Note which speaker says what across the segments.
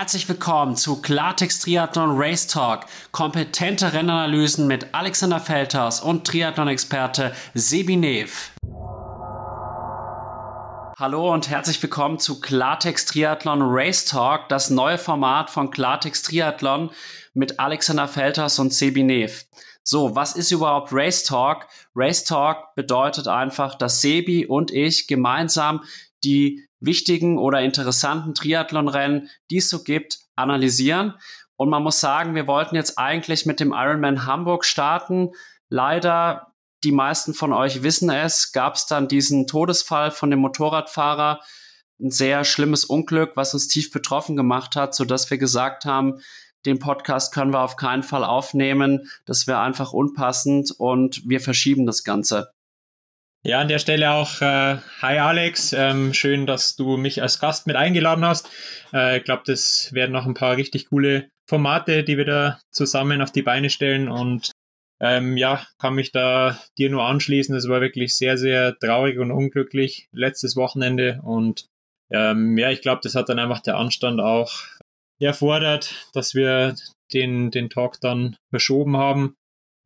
Speaker 1: herzlich willkommen zu Klartext Triathlon Race Talk. Kompetente Rennanalysen mit Alexander Feldhaus und Triathlon-Experte Sebi Nev. Hallo und herzlich willkommen zu Klartext Triathlon Race Talk, das neue Format von Klartext Triathlon mit Alexander Feldhaus und Sebi Nev. So, was ist überhaupt Race Talk? Race Talk bedeutet einfach, dass Sebi und ich gemeinsam die wichtigen oder interessanten Triathlonrennen, die es so gibt, analysieren. Und man muss sagen, wir wollten jetzt eigentlich mit dem Ironman Hamburg starten. Leider, die meisten von euch wissen es, gab es dann diesen Todesfall von dem Motorradfahrer. Ein sehr schlimmes Unglück, was uns tief betroffen gemacht hat, so dass wir gesagt haben, den Podcast können wir auf keinen Fall aufnehmen. Das wäre einfach unpassend und wir verschieben das Ganze.
Speaker 2: Ja, an der Stelle auch äh, Hi Alex, ähm, schön, dass du mich als Gast mit eingeladen hast. Äh, ich glaube, das werden noch ein paar richtig coole Formate, die wir da zusammen auf die Beine stellen und ähm, ja, kann mich da dir nur anschließen. Es war wirklich sehr, sehr traurig und unglücklich letztes Wochenende und ähm, ja, ich glaube, das hat dann einfach der Anstand auch erfordert, dass wir den, den Talk dann verschoben haben.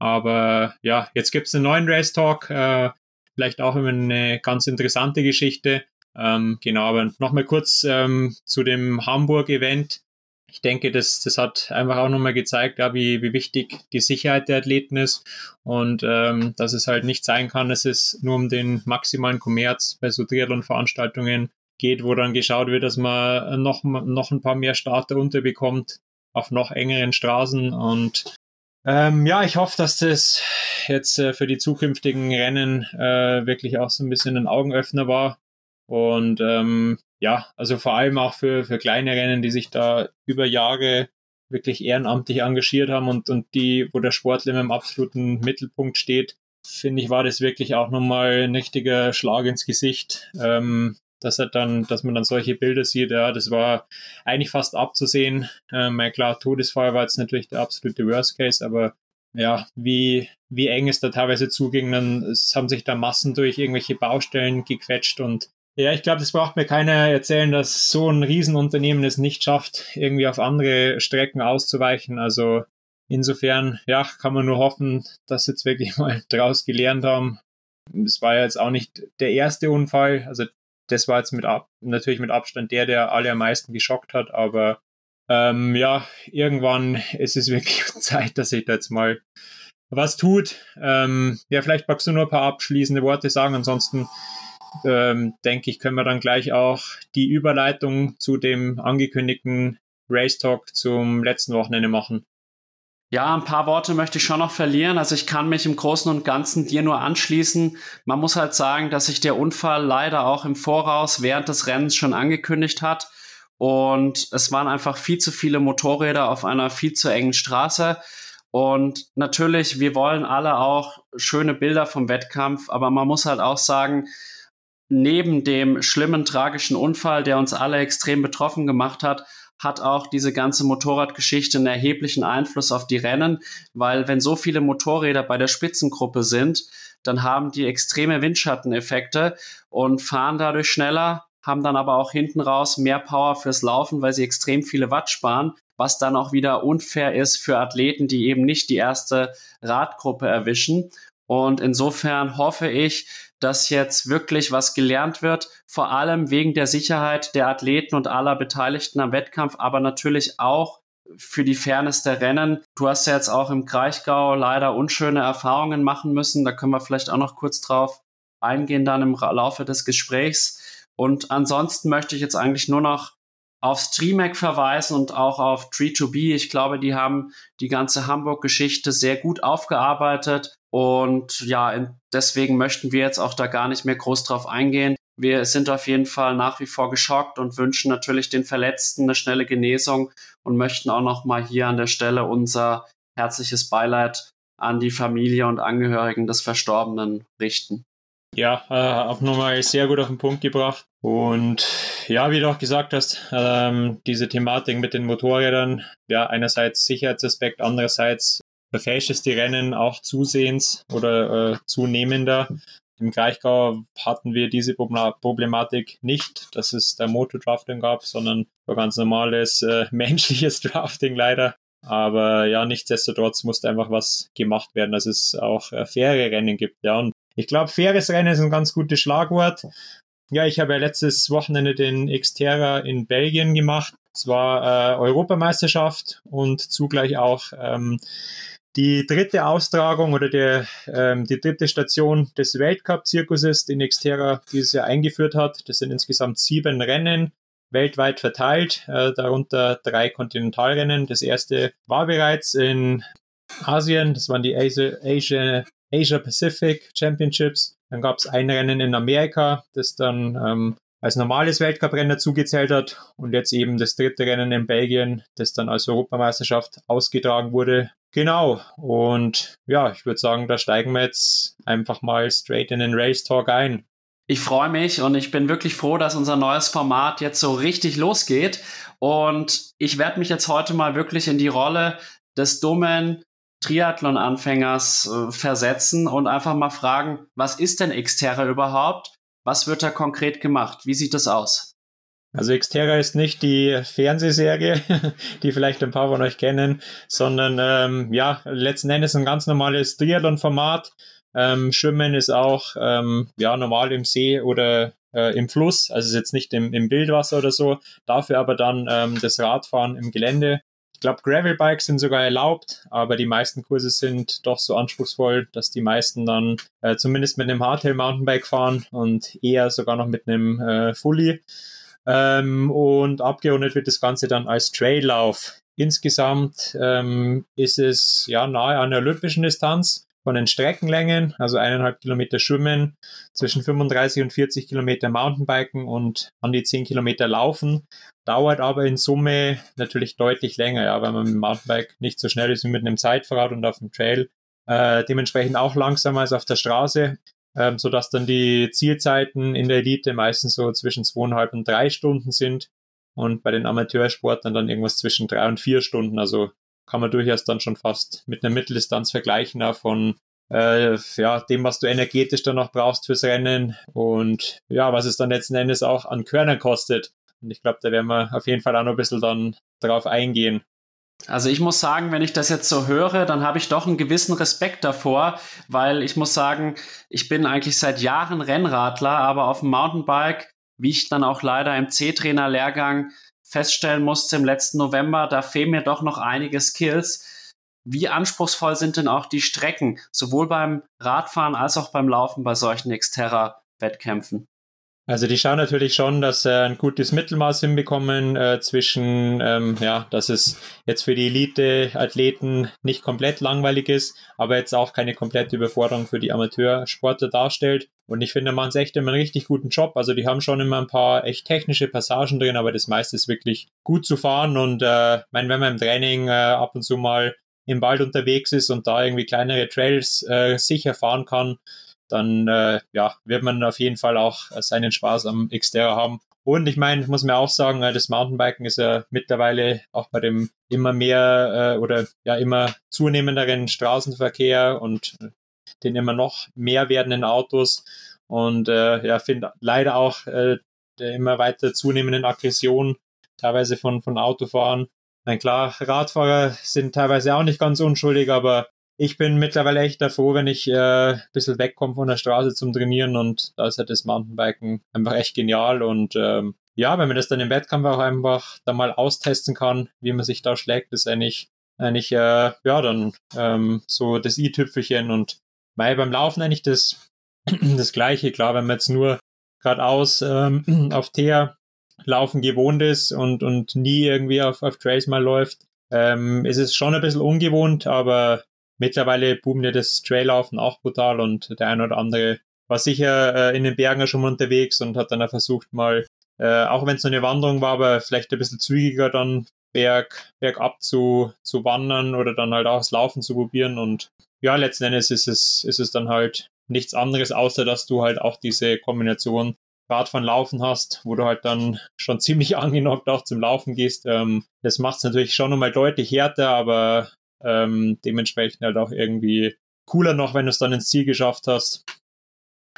Speaker 2: Aber ja, jetzt gibt's einen neuen Race Talk. Äh, vielleicht auch immer eine ganz interessante Geschichte. Ähm, genau, aber nochmal kurz ähm, zu dem Hamburg-Event. Ich denke, das, das hat einfach auch nochmal gezeigt, ja, wie, wie wichtig die Sicherheit der Athleten ist und ähm, dass es halt nicht sein kann, dass es nur um den maximalen Kommerz bei so Triathlon-Veranstaltungen geht, wo dann geschaut wird, dass man noch, noch ein paar mehr Starter unterbekommt auf noch engeren Straßen und ähm, ja, ich hoffe, dass das jetzt äh, für die zukünftigen Rennen äh, wirklich auch so ein bisschen ein Augenöffner war. Und ähm, ja, also vor allem auch für, für kleine Rennen, die sich da über Jahre wirklich ehrenamtlich engagiert haben und, und die, wo der Sportler im absoluten Mittelpunkt steht, finde ich, war das wirklich auch nochmal ein richtiger Schlag ins Gesicht. Ähm, dass er dann, dass man dann solche Bilder sieht, ja, das war eigentlich fast abzusehen. Ähm, klar, Todesfall war jetzt natürlich der absolute Worst Case, aber ja, wie, wie eng es da teilweise zuging, dann es haben sich da Massen durch irgendwelche Baustellen gequetscht und ja, ich glaube, das braucht mir keiner erzählen, dass so ein Riesenunternehmen es nicht schafft, irgendwie auf andere Strecken auszuweichen. Also insofern, ja, kann man nur hoffen, dass sie jetzt wirklich mal draus gelernt haben. Es war ja jetzt auch nicht der erste Unfall. Also das war jetzt mit ab, natürlich mit Abstand der, der alle am meisten geschockt hat, aber ähm, ja, irgendwann ist es wirklich Zeit, dass sich da jetzt mal was tut. Ähm, ja, vielleicht magst du nur ein paar abschließende Worte sagen, ansonsten ähm, denke ich, können wir dann gleich auch die Überleitung zu dem angekündigten Race Talk zum letzten Wochenende machen.
Speaker 1: Ja, ein paar Worte möchte ich schon noch verlieren. Also ich kann mich im Großen und Ganzen dir nur anschließen. Man muss halt sagen, dass sich der Unfall leider auch im Voraus während des Rennens schon angekündigt hat. Und es waren einfach viel zu viele Motorräder auf einer viel zu engen Straße. Und natürlich, wir wollen alle auch schöne Bilder vom Wettkampf, aber man muss halt auch sagen, neben dem schlimmen, tragischen Unfall, der uns alle extrem betroffen gemacht hat, hat auch diese ganze Motorradgeschichte einen erheblichen Einfluss auf die Rennen, weil wenn so viele Motorräder bei der Spitzengruppe sind, dann haben die extreme Windschatteneffekte und fahren dadurch schneller, haben dann aber auch hinten raus mehr Power fürs Laufen, weil sie extrem viele Watt sparen, was dann auch wieder unfair ist für Athleten, die eben nicht die erste Radgruppe erwischen. Und insofern hoffe ich, dass jetzt wirklich was gelernt wird, vor allem wegen der Sicherheit der Athleten und aller Beteiligten am Wettkampf, aber natürlich auch für die Fairness der Rennen. Du hast ja jetzt auch im Kraichgau leider unschöne Erfahrungen machen müssen. Da können wir vielleicht auch noch kurz drauf eingehen dann im Laufe des Gesprächs. Und ansonsten möchte ich jetzt eigentlich nur noch auf StreamHack verweisen und auch auf Tree2B. Ich glaube, die haben die ganze Hamburg-Geschichte sehr gut aufgearbeitet. Und ja, deswegen möchten wir jetzt auch da gar nicht mehr groß drauf eingehen. Wir sind auf jeden Fall nach wie vor geschockt und wünschen natürlich den Verletzten eine schnelle Genesung und möchten auch noch mal hier an der Stelle unser herzliches Beileid an die Familie und Angehörigen des Verstorbenen richten.
Speaker 2: Ja, äh, auch nochmal sehr gut auf den Punkt gebracht. Und ja, wie du auch gesagt hast, ähm, diese Thematik mit den Motorrädern, ja, einerseits Sicherheitsaspekt, andererseits verfälscht es die Rennen auch zusehends oder äh, zunehmender. Im Kraichgau hatten wir diese Problematik nicht, dass es der Motor-Drafting gab, sondern war ganz normales äh, menschliches Drafting leider. Aber ja, nichtsdestotrotz musste einfach was gemacht werden, dass es auch äh, faire Rennen gibt. Ja, und ich glaube, faires Rennen ist ein ganz gutes Schlagwort. Ja, ich habe ja letztes Wochenende den Xterra in Belgien gemacht. Es war äh, Europameisterschaft und zugleich auch ähm, die dritte Austragung oder der, ähm, die dritte Station des Weltcup-Zirkuses, den Xterra dieses Jahr eingeführt hat. Das sind insgesamt sieben Rennen weltweit verteilt, äh, darunter drei Kontinentalrennen. Das erste war bereits in Asien, das waren die Asia, Asia, Asia Pacific Championships. Dann gab es ein Rennen in Amerika, das dann ähm, als normales Weltcuprennen dazugezählt hat und jetzt eben das dritte Rennen in Belgien, das dann als Europameisterschaft ausgetragen wurde. Genau. Und ja, ich würde sagen, da steigen wir jetzt einfach mal straight in den Race Talk ein.
Speaker 1: Ich freue mich und ich bin wirklich froh, dass unser neues Format jetzt so richtig losgeht. Und ich werde mich jetzt heute mal wirklich in die Rolle des dummen Triathlon-Anfängers äh, versetzen und einfach mal fragen, was ist denn Xterra überhaupt? Was wird da konkret gemacht? Wie sieht das aus?
Speaker 2: Also Xterra ist nicht die Fernsehserie, die vielleicht ein paar von euch kennen, sondern ähm, ja, letzten Endes ein ganz normales Triathlon-Format. Ähm, Schwimmen ist auch ähm, ja normal im See oder äh, im Fluss, also ist jetzt nicht im, im Bildwasser oder so. Dafür aber dann ähm, das Radfahren im Gelände glaube, Gravelbikes sind sogar erlaubt, aber die meisten Kurse sind doch so anspruchsvoll, dass die meisten dann äh, zumindest mit einem Hardtail Mountainbike fahren und eher sogar noch mit einem äh, Fully. Ähm, und abgerundet wird das Ganze dann als Traillauf. Insgesamt ähm, ist es ja nahe an der olympischen Distanz von den Streckenlängen, also eineinhalb Kilometer Schwimmen, zwischen 35 und 40 Kilometer Mountainbiken und an die 10 Kilometer Laufen. Dauert aber in Summe natürlich deutlich länger, ja, weil man mit dem Mountainbike nicht so schnell ist wie mit einem Zeitfahrrad und auf dem Trail. Äh, dementsprechend auch langsamer als auf der Straße, äh, sodass dann die Zielzeiten in der Elite meistens so zwischen zweieinhalb und drei Stunden sind und bei den Amateursportlern dann irgendwas zwischen drei und vier Stunden. Also kann man durchaus dann schon fast mit einer Mitteldistanz vergleichen, von äh, ja, dem, was du energetisch dann noch brauchst fürs Rennen und ja, was es dann letzten Endes auch an Körnern kostet. Und ich glaube, da werden wir auf jeden Fall auch noch ein bisschen dann drauf eingehen.
Speaker 1: Also ich muss sagen, wenn ich das jetzt so höre, dann habe ich doch einen gewissen Respekt davor, weil ich muss sagen, ich bin eigentlich seit Jahren Rennradler, aber auf dem Mountainbike, wie ich dann auch leider im C-Trainer-Lehrgang feststellen musste im letzten November, da fehlen mir doch noch einige Skills. Wie anspruchsvoll sind denn auch die Strecken, sowohl beim Radfahren als auch beim Laufen bei solchen Xterra-Wettkämpfen?
Speaker 2: Also die schauen natürlich schon, dass sie ein gutes Mittelmaß hinbekommen äh, zwischen, ähm, ja, dass es jetzt für die Elite-Athleten nicht komplett langweilig ist, aber jetzt auch keine komplette Überforderung für die Amateursportler darstellt. Und ich finde, machen es echt immer einen richtig guten Job. Also die haben schon immer ein paar echt technische Passagen drin, aber das meiste ist wirklich gut zu fahren. Und äh, mein, wenn man im Training äh, ab und zu mal im Wald unterwegs ist und da irgendwie kleinere Trails äh, sicher fahren kann, dann äh, ja, wird man auf jeden Fall auch seinen Spaß am Xterra haben. Und ich meine, ich muss mir auch sagen, äh, das Mountainbiken ist ja mittlerweile auch bei dem immer mehr äh, oder ja immer zunehmenderen Straßenverkehr und den immer noch mehr werdenden Autos und äh, ja, finde leider auch äh, der immer weiter zunehmenden Aggression teilweise von, von Autofahren. Na klar, Radfahrer sind teilweise auch nicht ganz unschuldig, aber ich bin mittlerweile echt froh, wenn ich äh, ein bisschen wegkomme von der Straße zum Trainieren und da ist halt das Mountainbiken einfach echt genial und ähm, ja, wenn man das dann im Wettkampf auch einfach da mal austesten kann, wie man sich da schlägt, ist eigentlich eigentlich äh, ja dann ähm, so das i-Tüpfelchen und weil beim Laufen eigentlich das das gleiche, klar, wenn man jetzt nur geradeaus ähm, auf Teer laufen gewohnt ist und und nie irgendwie auf, auf Trails mal läuft, ähm, ist es schon ein bisschen ungewohnt, aber Mittlerweile boomt ja das Traillaufen auch brutal und der ein oder andere war sicher äh, in den Bergen schon mal unterwegs und hat dann auch versucht mal, äh, auch wenn es nur eine Wanderung war, aber vielleicht ein bisschen zügiger dann berg, bergab zu, zu wandern oder dann halt auch das Laufen zu probieren und ja, letzten Endes ist es, ist es dann halt nichts anderes, außer dass du halt auch diese Kombination Radfahren, Laufen hast, wo du halt dann schon ziemlich angenockt auch zum Laufen gehst. Ähm, das macht es natürlich schon nochmal deutlich härter, aber ähm, dementsprechend halt auch irgendwie cooler noch, wenn du es dann ins Ziel geschafft hast.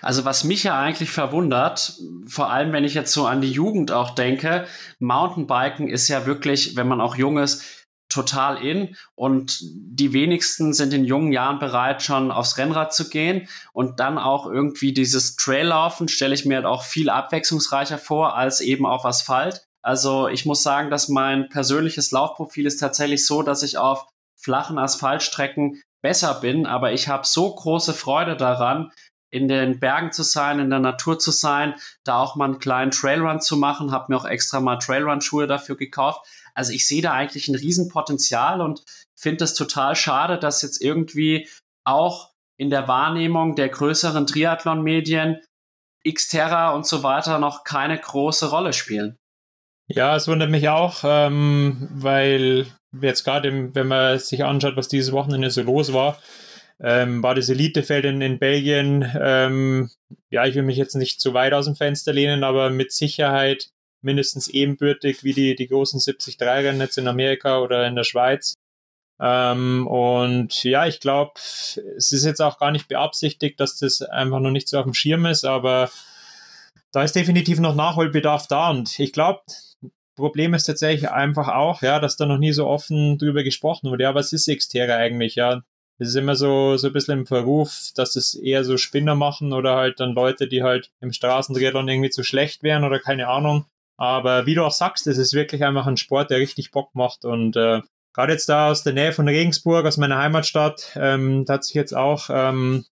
Speaker 1: Also was mich ja eigentlich verwundert, vor allem wenn ich jetzt so an die Jugend auch denke, Mountainbiken ist ja wirklich, wenn man auch jung ist, total in und die wenigsten sind in jungen Jahren bereit, schon aufs Rennrad zu gehen und dann auch irgendwie dieses Traillaufen stelle ich mir halt auch viel abwechslungsreicher vor als eben auf Asphalt. Also ich muss sagen, dass mein persönliches Laufprofil ist tatsächlich so, dass ich auf flachen Asphaltstrecken besser bin, aber ich habe so große Freude daran, in den Bergen zu sein, in der Natur zu sein, da auch mal einen kleinen Trailrun zu machen, habe mir auch extra mal Trailrun-Schuhe dafür gekauft. Also ich sehe da eigentlich ein Riesenpotenzial und finde es total schade, dass jetzt irgendwie auch in der Wahrnehmung der größeren Triathlon-Medien Xterra und so weiter noch keine große Rolle spielen.
Speaker 2: Ja, es wundert mich auch, ähm, weil jetzt gerade, wenn man sich anschaut, was dieses Wochenende so los war, ähm, war das Elitefeld in, in Belgien, ähm, ja, ich will mich jetzt nicht zu weit aus dem Fenster lehnen, aber mit Sicherheit mindestens ebenbürtig wie die, die großen 73-Rennen jetzt in Amerika oder in der Schweiz. Ähm, und ja, ich glaube, es ist jetzt auch gar nicht beabsichtigt, dass das einfach noch nicht so auf dem Schirm ist, aber da ist definitiv noch Nachholbedarf da. Und ich glaube, Problem ist tatsächlich einfach auch, ja, dass da noch nie so offen drüber gesprochen wurde. Ja, was ist Xterra eigentlich? Ja, es ist immer so, so ein bisschen im Verruf, dass es eher so Spinner machen oder halt dann Leute, die halt im Straßentriathlon irgendwie zu schlecht wären oder keine Ahnung. Aber wie du auch sagst, es ist wirklich einfach ein Sport, der richtig Bock macht. Und äh, gerade jetzt da aus der Nähe von Regensburg, aus meiner Heimatstadt, ähm, da hat sich jetzt auch ähm,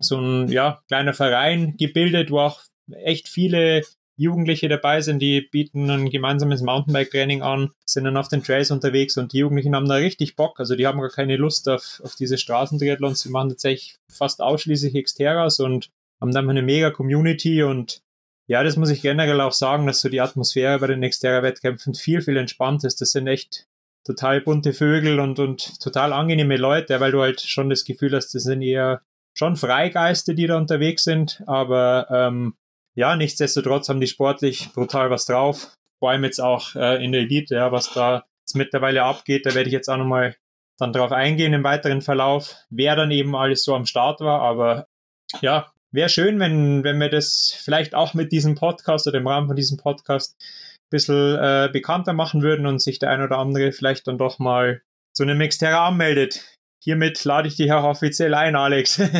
Speaker 2: so ein ja, kleiner Verein gebildet, wo auch echt viele Jugendliche dabei sind, die bieten ein gemeinsames Mountainbike-Training an, sind dann auf den Trails unterwegs und die Jugendlichen haben da richtig Bock. Also die haben gar keine Lust auf, auf diese Straßentriathlons. Sie machen tatsächlich fast ausschließlich Xterras und haben dann eine mega Community und ja, das muss ich generell auch sagen, dass so die Atmosphäre bei den Xterra-Wettkämpfen viel, viel entspannt ist. Das sind echt total bunte Vögel und, und total angenehme Leute, weil du halt schon das Gefühl hast, das sind eher schon Freigeiste, die da unterwegs sind, aber ähm, ja, nichtsdestotrotz haben die sportlich brutal was drauf. Vor allem jetzt auch äh, in der Elite, ja, was da jetzt mittlerweile abgeht, da werde ich jetzt auch nochmal dann drauf eingehen im weiteren Verlauf, wer dann eben alles so am Start war, aber ja, wäre schön, wenn, wenn wir das vielleicht auch mit diesem Podcast oder im Rahmen von diesem Podcast ein bisschen äh, bekannter machen würden und sich der ein oder andere vielleicht dann doch mal zu einem Xterra anmeldet. Hiermit lade ich dich auch offiziell ein, Alex.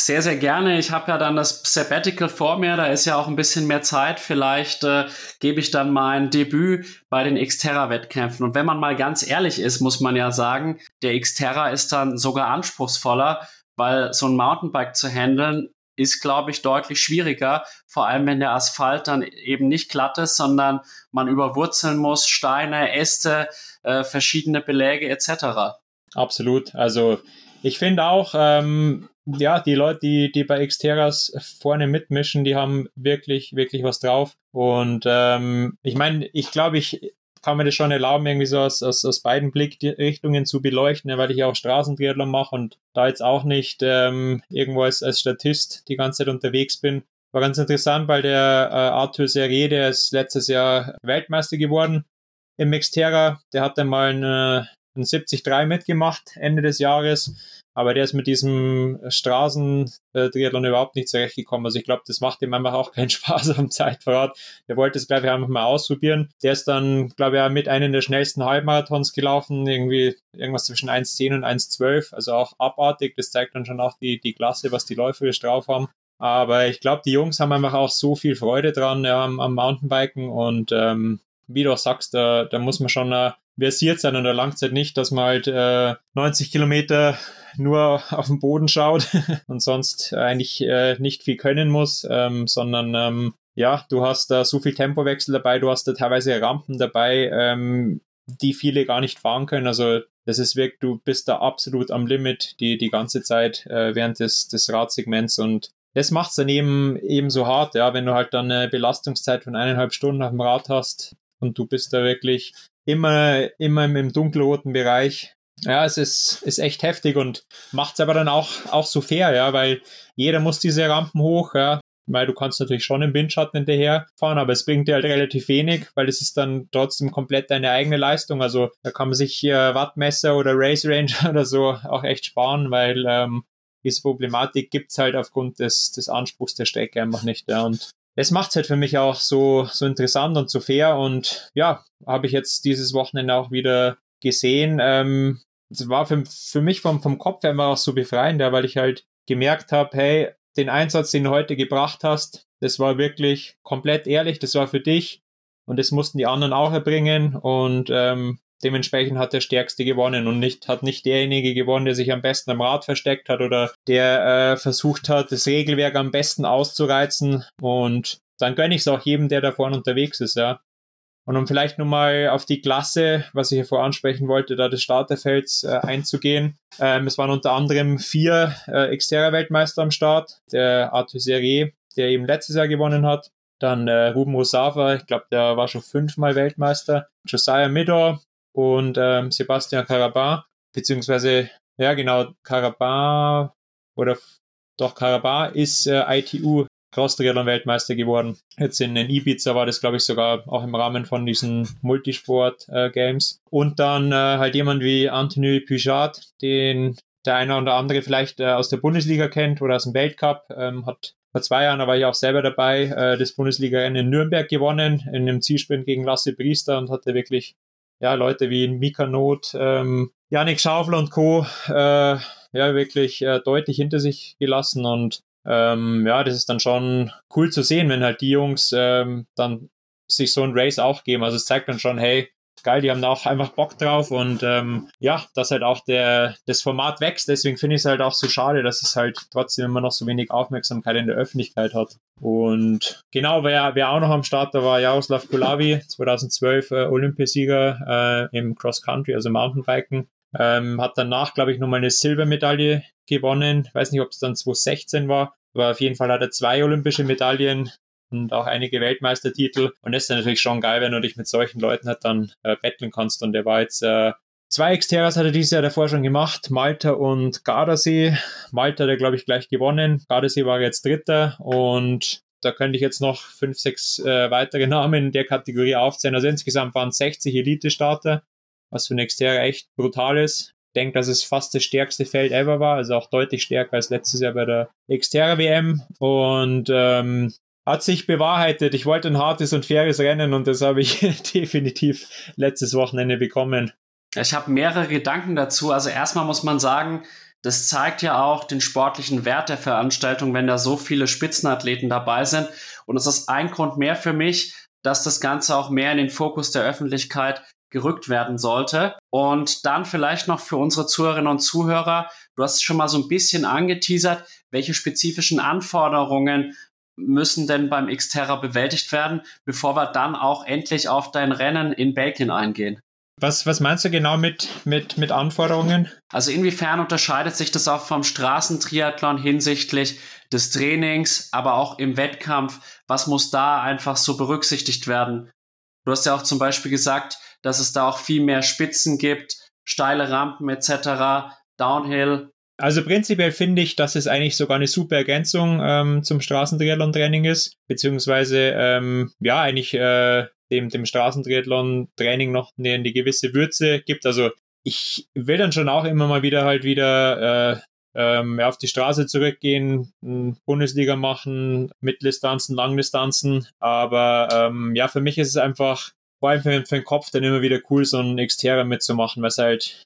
Speaker 1: Sehr, sehr gerne. Ich habe ja dann das Sabbatical vor mir, da ist ja auch ein bisschen mehr Zeit. Vielleicht äh, gebe ich dann mein Debüt bei den Xterra-Wettkämpfen. Und wenn man mal ganz ehrlich ist, muss man ja sagen, der Xterra ist dann sogar anspruchsvoller, weil so ein Mountainbike zu handeln ist, glaube ich, deutlich schwieriger, vor allem wenn der Asphalt dann eben nicht glatt ist, sondern man überwurzeln muss, Steine, Äste, äh, verschiedene Beläge etc.
Speaker 2: Absolut. Also ich finde auch, ähm, ja, die Leute, die, die bei Xteras vorne mitmischen, die haben wirklich, wirklich was drauf. Und ähm, ich meine, ich glaube, ich kann mir das schon erlauben, irgendwie so aus, aus, aus beiden Blickrichtungen zu beleuchten, weil ich ja auch Straßentriathlon mache und da jetzt auch nicht ähm, irgendwo als, als Statist die ganze Zeit unterwegs bin. War ganz interessant, weil der äh, Arthur Serre, der ist letztes Jahr Weltmeister geworden im Xterra, der hat dann mal eine, ein 73 mitgemacht Ende des Jahres aber der ist mit diesem Straßentriathlon überhaupt nicht zurechtgekommen. Also ich glaube, das macht ihm einfach auch keinen Spaß am Zeitverrat. Der wollte es, glaube ich, einfach mal ausprobieren. Der ist dann, glaube ich, mit einem der schnellsten Halbmarathons gelaufen, irgendwie irgendwas zwischen 1,10 und 1,12, also auch abartig. Das zeigt dann schon auch die, die Klasse, was die läuferisch drauf haben. Aber ich glaube, die Jungs haben einfach auch so viel Freude dran ja, am, am Mountainbiken und ähm, wie du auch sagst, da, da muss man schon äh, versiert sein langt es halt nicht, dass man halt äh, 90 Kilometer nur auf den Boden schaut und sonst eigentlich äh, nicht viel können muss, ähm, sondern ähm, ja, du hast da so viel Tempowechsel dabei, du hast da teilweise Rampen dabei, ähm, die viele gar nicht fahren können. Also das ist wirklich, du bist da absolut am Limit die, die ganze Zeit äh, während des, des Radsegments und das macht es dann eben, eben so hart, ja, wenn du halt dann eine Belastungszeit von eineinhalb Stunden auf dem Rad hast und du bist da wirklich immer, immer im dunkelroten Bereich, ja, es ist, ist echt heftig und macht es aber dann auch, auch so fair, ja, weil jeder muss diese Rampen hoch, ja, weil du kannst natürlich schon im Windschatten hinterher fahren, aber es bringt dir halt relativ wenig, weil es ist dann trotzdem komplett deine eigene Leistung. Also da kann man sich hier Wattmesser oder Race Ranger oder so auch echt sparen, weil ähm, diese Problematik gibt es halt aufgrund des, des Anspruchs der Strecke einfach nicht. Ja. Und das macht es halt für mich auch so, so interessant und so fair. Und ja, habe ich jetzt dieses Wochenende auch wieder gesehen. Ähm, das war für, für mich vom, vom Kopf her immer auch so befreiend, weil ich halt gemerkt habe, hey, den Einsatz, den du heute gebracht hast, das war wirklich komplett ehrlich, das war für dich und das mussten die anderen auch erbringen und ähm, dementsprechend hat der Stärkste gewonnen und nicht, hat nicht derjenige gewonnen, der sich am besten am Rad versteckt hat oder der äh, versucht hat, das Regelwerk am besten auszureizen und dann gönne ich es auch jedem, der da vorne unterwegs ist, ja. Und um vielleicht nochmal auf die Klasse, was ich hier vor ansprechen wollte, da des Starterfelds äh, einzugehen. Ähm, es waren unter anderem vier äh, Xterra-Weltmeister am Start. Der Arthur Serrier, der eben letztes Jahr gewonnen hat. Dann äh, Ruben Rosafa, ich glaube, der war schon fünfmal Weltmeister. Josiah Midor und ähm, Sebastian Carabin, beziehungsweise, ja genau, Carabin oder doch Carabin ist äh, ITU Cross-Triathlon-Weltmeister geworden. Jetzt in, in Ibiza war das, glaube ich, sogar auch im Rahmen von diesen Multisport-Games. Äh, und dann äh, halt jemand wie Anthony Pujat, den der eine oder andere vielleicht äh, aus der Bundesliga kennt oder aus dem Weltcup, ähm, hat vor zwei Jahren, da war ich auch selber dabei, äh, das Bundesliga-Rennen in Nürnberg gewonnen, in einem Zielsprint gegen Lasse Priester und hatte wirklich ja, Leute wie Mika Not, ähm, Janik Schaufler und Co. Äh, ja, wirklich äh, deutlich hinter sich gelassen und ähm, ja, das ist dann schon cool zu sehen, wenn halt die Jungs ähm, dann sich so ein Race auch geben. Also es zeigt dann schon, hey, geil, die haben da auch einfach Bock drauf und ähm, ja, dass halt auch der, das Format wächst. Deswegen finde ich es halt auch so schade, dass es halt trotzdem immer noch so wenig Aufmerksamkeit in der Öffentlichkeit hat. Und genau, wer, wer auch noch am Start da war, Jaroslav Kulavi, 2012 äh, Olympiasieger äh, im Cross Country, also Mountainbiken. Ähm, hat danach, glaube ich, nochmal eine Silbermedaille gewonnen. Weiß nicht, ob es dann 2016 war, aber auf jeden Fall hat er zwei olympische Medaillen und auch einige Weltmeistertitel. Und das ist natürlich schon geil, wenn du dich mit solchen Leuten halt dann äh, betteln kannst. Und der war jetzt äh, Zwei Xterras hat er dieses Jahr davor schon gemacht, Malta und Gardasee. Malta hat er, glaube ich, gleich gewonnen. Gardasee war jetzt Dritter und da könnte ich jetzt noch fünf, sechs äh, weitere Namen in der Kategorie aufzählen. Also insgesamt waren 60 Elite-Starter, was für ein Xterra echt brutal ist denke, dass es fast das stärkste Feld ever war, also auch deutlich stärker als letztes Jahr bei der Xterra WM und ähm, hat sich bewahrheitet. Ich wollte ein hartes und faires Rennen und das habe ich definitiv letztes Wochenende bekommen.
Speaker 1: Ich habe mehrere Gedanken dazu. Also erstmal muss man sagen, das zeigt ja auch den sportlichen Wert der Veranstaltung, wenn da so viele Spitzenathleten dabei sind. Und es ist ein Grund mehr für mich, dass das Ganze auch mehr in den Fokus der Öffentlichkeit gerückt werden sollte. Und dann vielleicht noch für unsere Zuhörerinnen und Zuhörer, du hast schon mal so ein bisschen angeteasert, welche spezifischen Anforderungen müssen denn beim Xterra bewältigt werden, bevor wir dann auch endlich auf dein Rennen in Belgien eingehen?
Speaker 2: Was, was meinst du genau mit, mit, mit Anforderungen?
Speaker 1: Also inwiefern unterscheidet sich das auch vom Straßentriathlon hinsichtlich des Trainings, aber auch im Wettkampf? Was muss da einfach so berücksichtigt werden? Du hast ja auch zum Beispiel gesagt, dass es da auch viel mehr Spitzen gibt, steile Rampen etc., Downhill.
Speaker 2: Also prinzipiell finde ich, dass es eigentlich sogar eine super Ergänzung ähm, zum Straßentriathlon-Training ist, beziehungsweise ähm, ja eigentlich äh, dem, dem Straßentriathlon-Training noch eine, eine gewisse Würze gibt. Also ich will dann schon auch immer mal wieder halt wieder äh, ähm, auf die Straße zurückgehen, Bundesliga machen, Mitteldistanzen, Langdistanzen. Aber ähm, ja, für mich ist es einfach vor allem für, für den Kopf dann immer wieder cool, so ein Xterra mitzumachen, weil es halt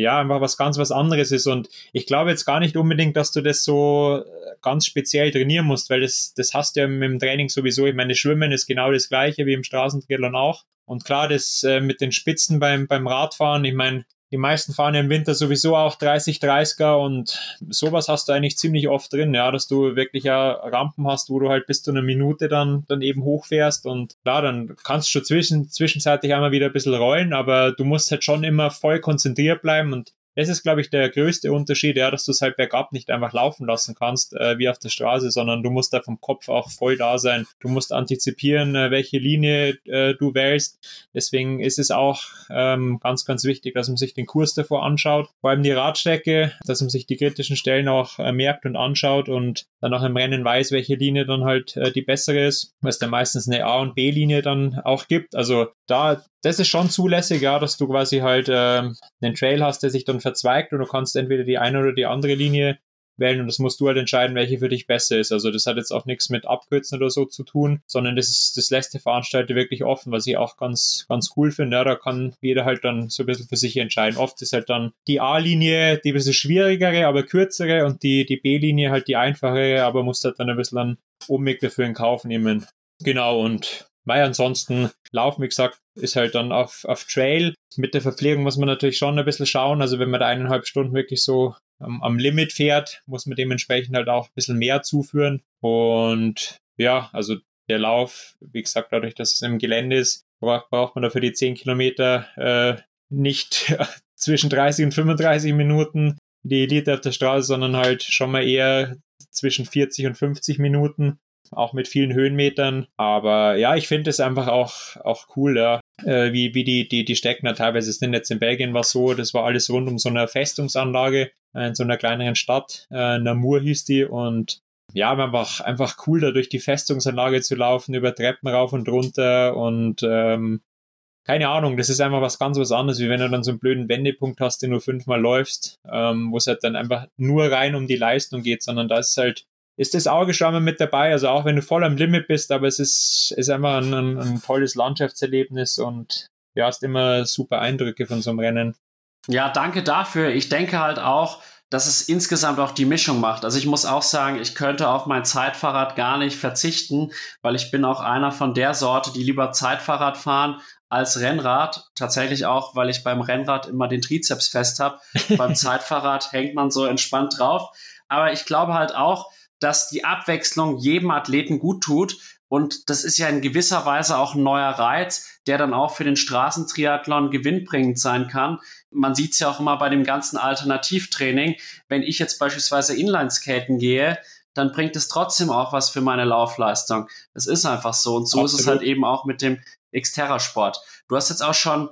Speaker 2: ja einfach was ganz was anderes ist. Und ich glaube jetzt gar nicht unbedingt, dass du das so äh, ganz speziell trainieren musst, weil das, das hast du ja im Training sowieso. Ich meine, Schwimmen ist genau das gleiche wie im Straßentriathlon auch. Und klar, das äh, mit den Spitzen beim, beim Radfahren, ich meine, die meisten fahren ja im Winter sowieso auch 30, 30er und sowas hast du eigentlich ziemlich oft drin, ja, dass du wirklich ja Rampen hast, wo du halt bis zu einer Minute dann, dann eben hochfährst und klar, dann kannst du schon zwischen, zwischenzeitlich einmal wieder ein bisschen rollen, aber du musst halt schon immer voll konzentriert bleiben und das ist, glaube ich, der größte Unterschied, ja, dass du es halt bergab nicht einfach laufen lassen kannst, äh, wie auf der Straße, sondern du musst da vom Kopf auch voll da sein. Du musst antizipieren, äh, welche Linie äh, du wählst. Deswegen ist es auch ähm, ganz, ganz wichtig, dass man sich den Kurs davor anschaut. Vor allem die Radstrecke, dass man sich die kritischen Stellen auch äh, merkt und anschaut und dann auch im Rennen weiß, welche Linie dann halt äh, die bessere ist, weil es da meistens eine A- und B-Linie dann auch gibt. Also da, das ist schon zulässig, ja, dass du quasi halt äh, einen Trail hast, der sich dann verzweigt und du kannst entweder die eine oder die andere Linie wählen und das musst du halt entscheiden, welche für dich besser ist. Also das hat jetzt auch nichts mit Abkürzen oder so zu tun, sondern das ist, das lässt die Veranstalter wirklich offen, was ich auch ganz, ganz cool finde. Ja, da kann jeder halt dann so ein bisschen für sich entscheiden. Oft ist halt dann die A-Linie die ein bisschen schwierigere, aber kürzere und die, die B-Linie halt die einfachere, aber muss halt dann ein bisschen einen Umweg dafür in Kauf nehmen. Genau, und weil ansonsten Laufen, wie gesagt, ist halt dann auf, auf Trail. Mit der Verpflegung muss man natürlich schon ein bisschen schauen. Also wenn man da eineinhalb Stunden wirklich so am, am Limit fährt, muss man dementsprechend halt auch ein bisschen mehr zuführen. Und ja, also der Lauf, wie gesagt, dadurch, dass es im Gelände ist, braucht, braucht man dafür die 10 Kilometer äh, nicht zwischen 30 und 35 Minuten die Elite auf der Straße, sondern halt schon mal eher zwischen 40 und 50 Minuten auch mit vielen Höhenmetern. Aber ja, ich finde es einfach auch, auch cool, ja. Äh, wie, wie die, die, die Stecken da teilweise sind. Jetzt in Belgien war so, das war alles rund um so eine Festungsanlage äh, in so einer kleineren Stadt. Äh, Namur hieß die und ja, einfach, einfach cool, da durch die Festungsanlage zu laufen, über Treppen rauf und runter und ähm, keine Ahnung, das ist einfach was ganz was anderes, wie wenn du dann so einen blöden Wendepunkt hast, den du fünfmal läufst, ähm, wo es halt dann einfach nur rein um die Leistung geht, sondern da ist halt ist das Auge schon mal mit dabei. Also auch wenn du voll am Limit bist, aber es ist, ist einfach ein, ein, ein tolles Landschaftserlebnis und ja, hast immer super Eindrücke von so einem Rennen.
Speaker 1: Ja, danke dafür. Ich denke halt auch, dass es insgesamt auch die Mischung macht. Also ich muss auch sagen, ich könnte auf mein Zeitfahrrad gar nicht verzichten, weil ich bin auch einer von der Sorte, die lieber Zeitfahrrad fahren als Rennrad. Tatsächlich auch, weil ich beim Rennrad immer den Trizeps fest habe. beim Zeitfahrrad hängt man so entspannt drauf. Aber ich glaube halt auch, dass die Abwechslung jedem Athleten gut tut. Und das ist ja in gewisser Weise auch ein neuer Reiz, der dann auch für den Straßentriathlon gewinnbringend sein kann. Man sieht es ja auch immer bei dem ganzen Alternativtraining. Wenn ich jetzt beispielsweise Inlineskaten gehe, dann bringt es trotzdem auch was für meine Laufleistung. Das ist einfach so. Und so Absolut. ist es halt eben auch mit dem Xterra-Sport. Du hast jetzt auch schon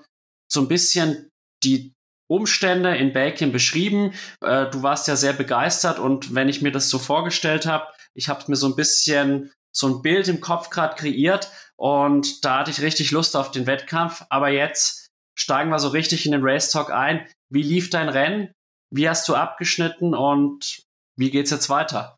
Speaker 1: so ein bisschen die Umstände in Belgien beschrieben. Äh, du warst ja sehr begeistert und wenn ich mir das so vorgestellt habe, ich habe mir so ein bisschen so ein Bild im Kopf gerade kreiert und da hatte ich richtig Lust auf den Wettkampf. Aber jetzt steigen wir so richtig in den Race Talk ein. Wie lief dein Rennen? Wie hast du abgeschnitten und wie geht's jetzt weiter?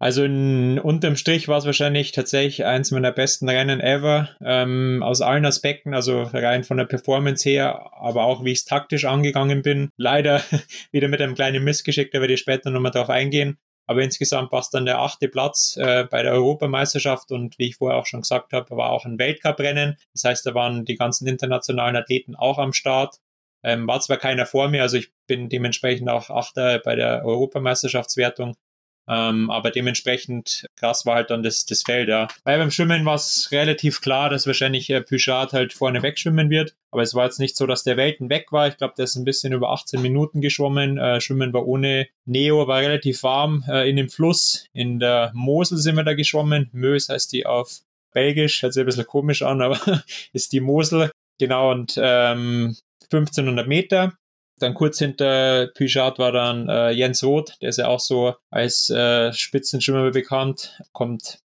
Speaker 2: Also in, unterm Strich war es wahrscheinlich tatsächlich eins meiner besten Rennen ever, ähm, aus allen Aspekten, also rein von der Performance her, aber auch wie ich es taktisch angegangen bin. Leider wieder mit einem kleinen Missgeschick, da werde ich später nochmal drauf eingehen. Aber insgesamt war es dann der achte Platz äh, bei der Europameisterschaft und wie ich vorher auch schon gesagt habe, war auch ein Weltcuprennen. Das heißt, da waren die ganzen internationalen Athleten auch am Start. Ähm, war zwar keiner vor mir, also ich bin dementsprechend auch Achter bei der Europameisterschaftswertung, ähm, aber dementsprechend krass war halt dann das, das Feld, ja. Weil beim Schwimmen war es relativ klar, dass wahrscheinlich äh, Pychard halt vorne wegschwimmen wird. Aber es war jetzt nicht so, dass der Welten weg war. Ich glaube, der ist ein bisschen über 18 Minuten geschwommen. Äh, Schwimmen war ohne Neo, war relativ warm äh, in dem Fluss. In der Mosel sind wir da geschwommen. Mös heißt die auf Belgisch, hört sich ein bisschen komisch an, aber ist die Mosel. Genau, und ähm, 1500 Meter. Dann kurz hinter Pujat war dann äh, Jens Roth, der ist ja auch so als äh, Spitzenschwimmer bekannt, kommt,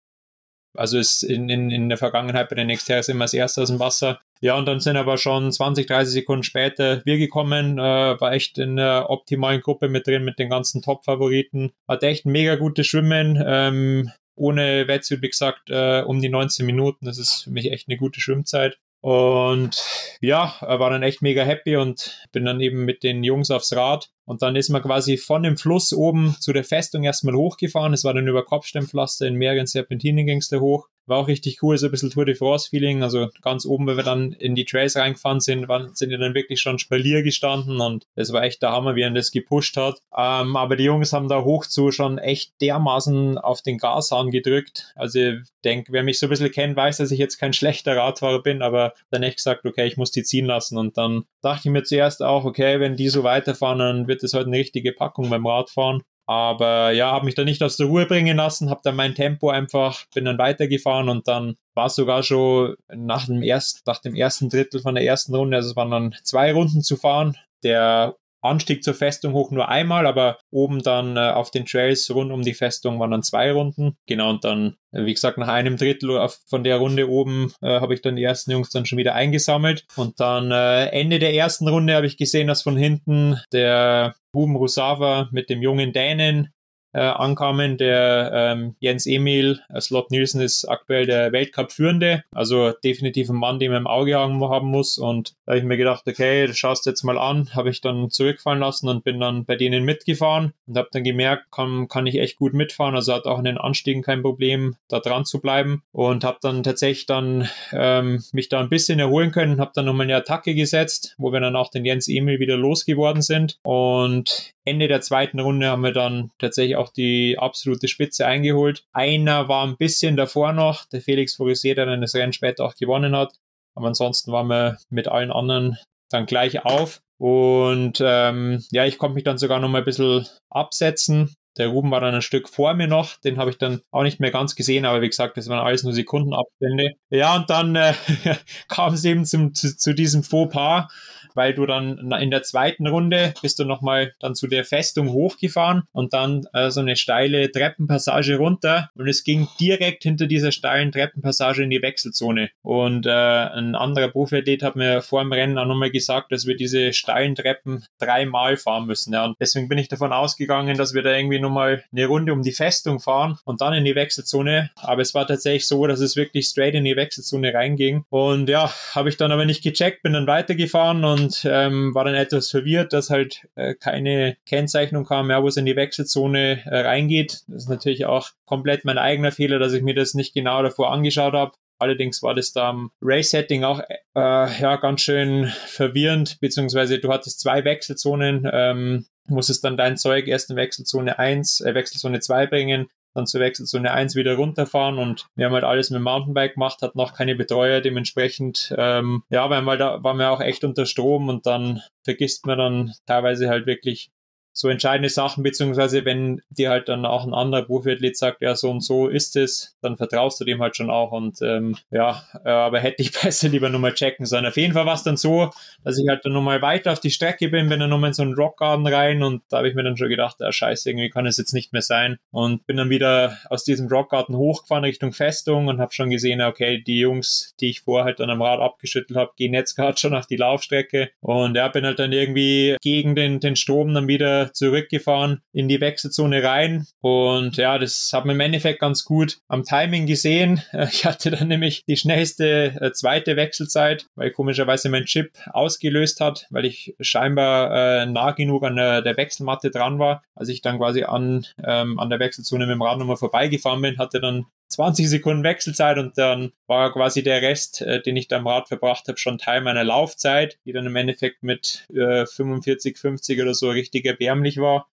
Speaker 2: also ist in, in, in der Vergangenheit bei den Externs immer als erster aus dem Wasser. Ja, und dann sind aber schon 20, 30 Sekunden später wir gekommen, äh, war echt in der optimalen Gruppe mit drin, mit den ganzen Top-Favoriten. Hat echt ein mega gutes Schwimmen, ähm, ohne Wetsuit, wie gesagt, äh, um die 19 Minuten. Das ist für mich echt eine gute Schwimmzeit. Und ja, war dann echt mega happy und bin dann eben mit den Jungs aufs Rad. Und dann ist man quasi von dem Fluss oben zu der Festung erstmal hochgefahren. Es war dann über Kopfsteinpflaster, in mehreren Serpentinen ging es da hoch. War auch richtig cool, so ein bisschen Tour de France-Feeling. Also ganz oben, wenn wir dann in die Trails reingefahren sind, waren, sind ja dann wirklich schon Spalier gestanden und das war echt der Hammer, wie er das gepusht hat. Ähm, aber die Jungs haben da hoch zu schon echt dermaßen auf den Gashahn gedrückt. Also ich denke, wer mich so ein bisschen kennt, weiß, dass ich jetzt kein schlechter Radfahrer bin, aber dann echt gesagt, okay, ich muss die ziehen lassen. Und dann dachte ich mir zuerst auch, okay, wenn die so weiterfahren, dann wird es heute eine richtige Packung beim Radfahren. Aber ja, habe mich da nicht aus der Ruhe bringen lassen, habe dann mein Tempo einfach, bin dann weitergefahren und dann war es sogar schon nach dem, erst, nach dem ersten Drittel von der ersten Runde, also es waren dann zwei Runden zu fahren. Der Anstieg zur Festung hoch nur einmal, aber oben dann äh, auf den Trails rund um die Festung waren dann zwei Runden. Genau, und dann, wie gesagt, nach einem Drittel auf, von der Runde oben äh, habe ich dann die ersten Jungs dann schon wieder eingesammelt. Und dann äh, Ende der ersten Runde habe ich gesehen, dass von hinten der Ruben Rusava mit dem jungen Dänen äh, ankamen. Der ähm, Jens Emil äh, Slot Nielsen ist aktuell der Weltcup-Führende, also definitiv ein Mann, den man im Auge haben muss. Und da habe ich mir gedacht, okay, das schaust jetzt mal an, habe ich dann zurückfallen lassen und bin dann bei denen mitgefahren und habe dann gemerkt, kann, kann ich echt gut mitfahren. Also hat auch in den Anstiegen kein Problem, da dran zu bleiben. Und habe dann tatsächlich dann ähm, mich da ein bisschen erholen können, habe dann nochmal eine Attacke gesetzt, wo wir dann auch den Jens Emil wieder losgeworden sind. Und Ende der zweiten Runde haben wir dann tatsächlich auch die absolute Spitze eingeholt. Einer war ein bisschen davor noch, der Felix Forisier, der dann das Rennen später auch gewonnen hat. Aber ansonsten waren wir mit allen anderen dann gleich auf. Und ähm, ja, ich konnte mich dann sogar noch mal ein bisschen absetzen. Der Ruben war dann ein Stück vor mir noch, den habe ich dann auch nicht mehr ganz gesehen, aber wie gesagt, das waren alles nur Sekundenabstände. Ja, und dann äh, kam es eben zum, zu, zu diesem Fauxpas weil du dann in der zweiten Runde bist du nochmal dann zu der Festung hochgefahren und dann äh, so eine steile Treppenpassage runter und es ging direkt hinter dieser steilen Treppenpassage in die Wechselzone. Und äh, ein anderer Profiathlet hat mir vor dem Rennen auch nochmal gesagt, dass wir diese steilen Treppen dreimal fahren müssen. Ja. Und deswegen bin ich davon ausgegangen, dass wir da irgendwie nochmal eine Runde um die Festung fahren und dann in die Wechselzone. Aber es war tatsächlich so, dass es wirklich straight in die Wechselzone reinging. Und ja, habe ich dann aber nicht gecheckt, bin dann weitergefahren und und ähm, war dann etwas verwirrt, dass halt äh, keine Kennzeichnung kam, ja, wo es in die Wechselzone äh, reingeht. Das ist natürlich auch komplett mein eigener Fehler, dass ich mir das nicht genau davor angeschaut habe. Allerdings war das da am Race-Setting auch äh, ja, ganz schön verwirrend, beziehungsweise du hattest zwei Wechselzonen, ähm, musstest dann dein Zeug erst in Wechselzone 1, äh, Wechselzone 2 bringen, dann zu Wechselzone 1 wieder runterfahren und wir haben halt alles mit dem Mountainbike gemacht, hat noch keine Betreuer, dementsprechend, ähm, ja, weil da waren wir auch echt unter Strom und dann vergisst man dann teilweise halt wirklich so entscheidende Sachen, beziehungsweise wenn dir halt dann auch ein anderer Profiathlet sagt, ja, so und so ist es, dann vertraust du dem halt schon auch und ähm, ja, äh, aber hätte ich besser lieber nochmal checken sollen. Auf jeden Fall war es dann so, dass ich halt dann nochmal weiter auf die Strecke bin, bin dann nochmal in so einen Rockgarden rein und da habe ich mir dann schon gedacht, ja, scheiße, irgendwie kann es jetzt nicht mehr sein und bin dann wieder aus diesem Rockgarden hochgefahren Richtung Festung und habe schon gesehen, okay, die Jungs, die ich vorher halt dann am Rad abgeschüttelt habe, gehen jetzt gerade schon auf die Laufstrecke und ja, bin halt dann irgendwie gegen den, den Strom dann wieder zurückgefahren in die Wechselzone rein. Und ja, das hat man im Endeffekt ganz gut am Timing gesehen. Ich hatte dann nämlich die schnellste äh, zweite Wechselzeit, weil komischerweise mein Chip ausgelöst hat, weil ich scheinbar äh, nah genug an der, der, Wechselmatte dran war. Als ich dann quasi an, ähm, an der Wechselzone mit dem Rad nochmal vorbeigefahren bin, hatte dann 20 Sekunden Wechselzeit und dann war quasi der Rest, äh, den ich da am Rad verbracht habe, schon Teil meiner Laufzeit, die dann im Endeffekt mit äh, 45, 50 oder so richtig erbärmlich war.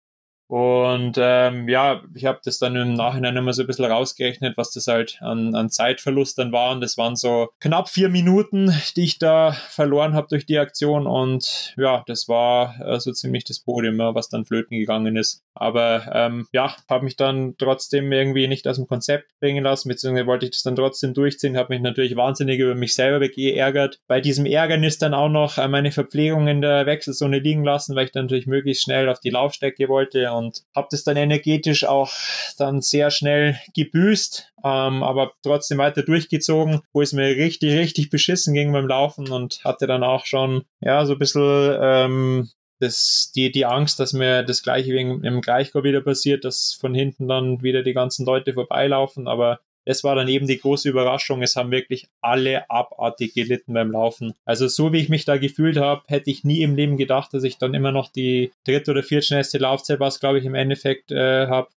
Speaker 2: Und ähm, ja, ich habe das dann im Nachhinein immer so ein bisschen rausgerechnet, was das halt an, an Zeitverlust dann war. Und das waren so knapp vier Minuten, die ich da verloren habe durch die Aktion. Und ja, das war äh, so ziemlich das Podium, was dann flöten gegangen ist. Aber ähm, ja, habe mich dann trotzdem irgendwie nicht aus dem Konzept bringen lassen, beziehungsweise wollte ich das dann trotzdem durchziehen, habe mich natürlich wahnsinnig über mich selber geärgert. Bei diesem Ärgernis dann auch noch äh, meine Verpflegung in der Wechselzone liegen lassen, weil ich dann natürlich möglichst schnell auf die Laufstrecke wollte und habe das dann energetisch auch dann sehr schnell gebüßt, ähm, aber trotzdem weiter durchgezogen, wo es mir richtig, richtig beschissen ging beim Laufen und hatte dann auch schon, ja, so ein bisschen ähm, das, die, die Angst, dass mir das gleiche wegen im Gleichgau wieder passiert, dass von hinten dann wieder die ganzen Leute vorbeilaufen, aber das war dann eben die große Überraschung. Es haben wirklich alle abartig gelitten beim Laufen. Also so wie ich mich da gefühlt habe, hätte ich nie im Leben gedacht, dass ich dann immer noch die dritte oder viertschnellste Laufzeit, was glaube ich im Endeffekt äh, habe,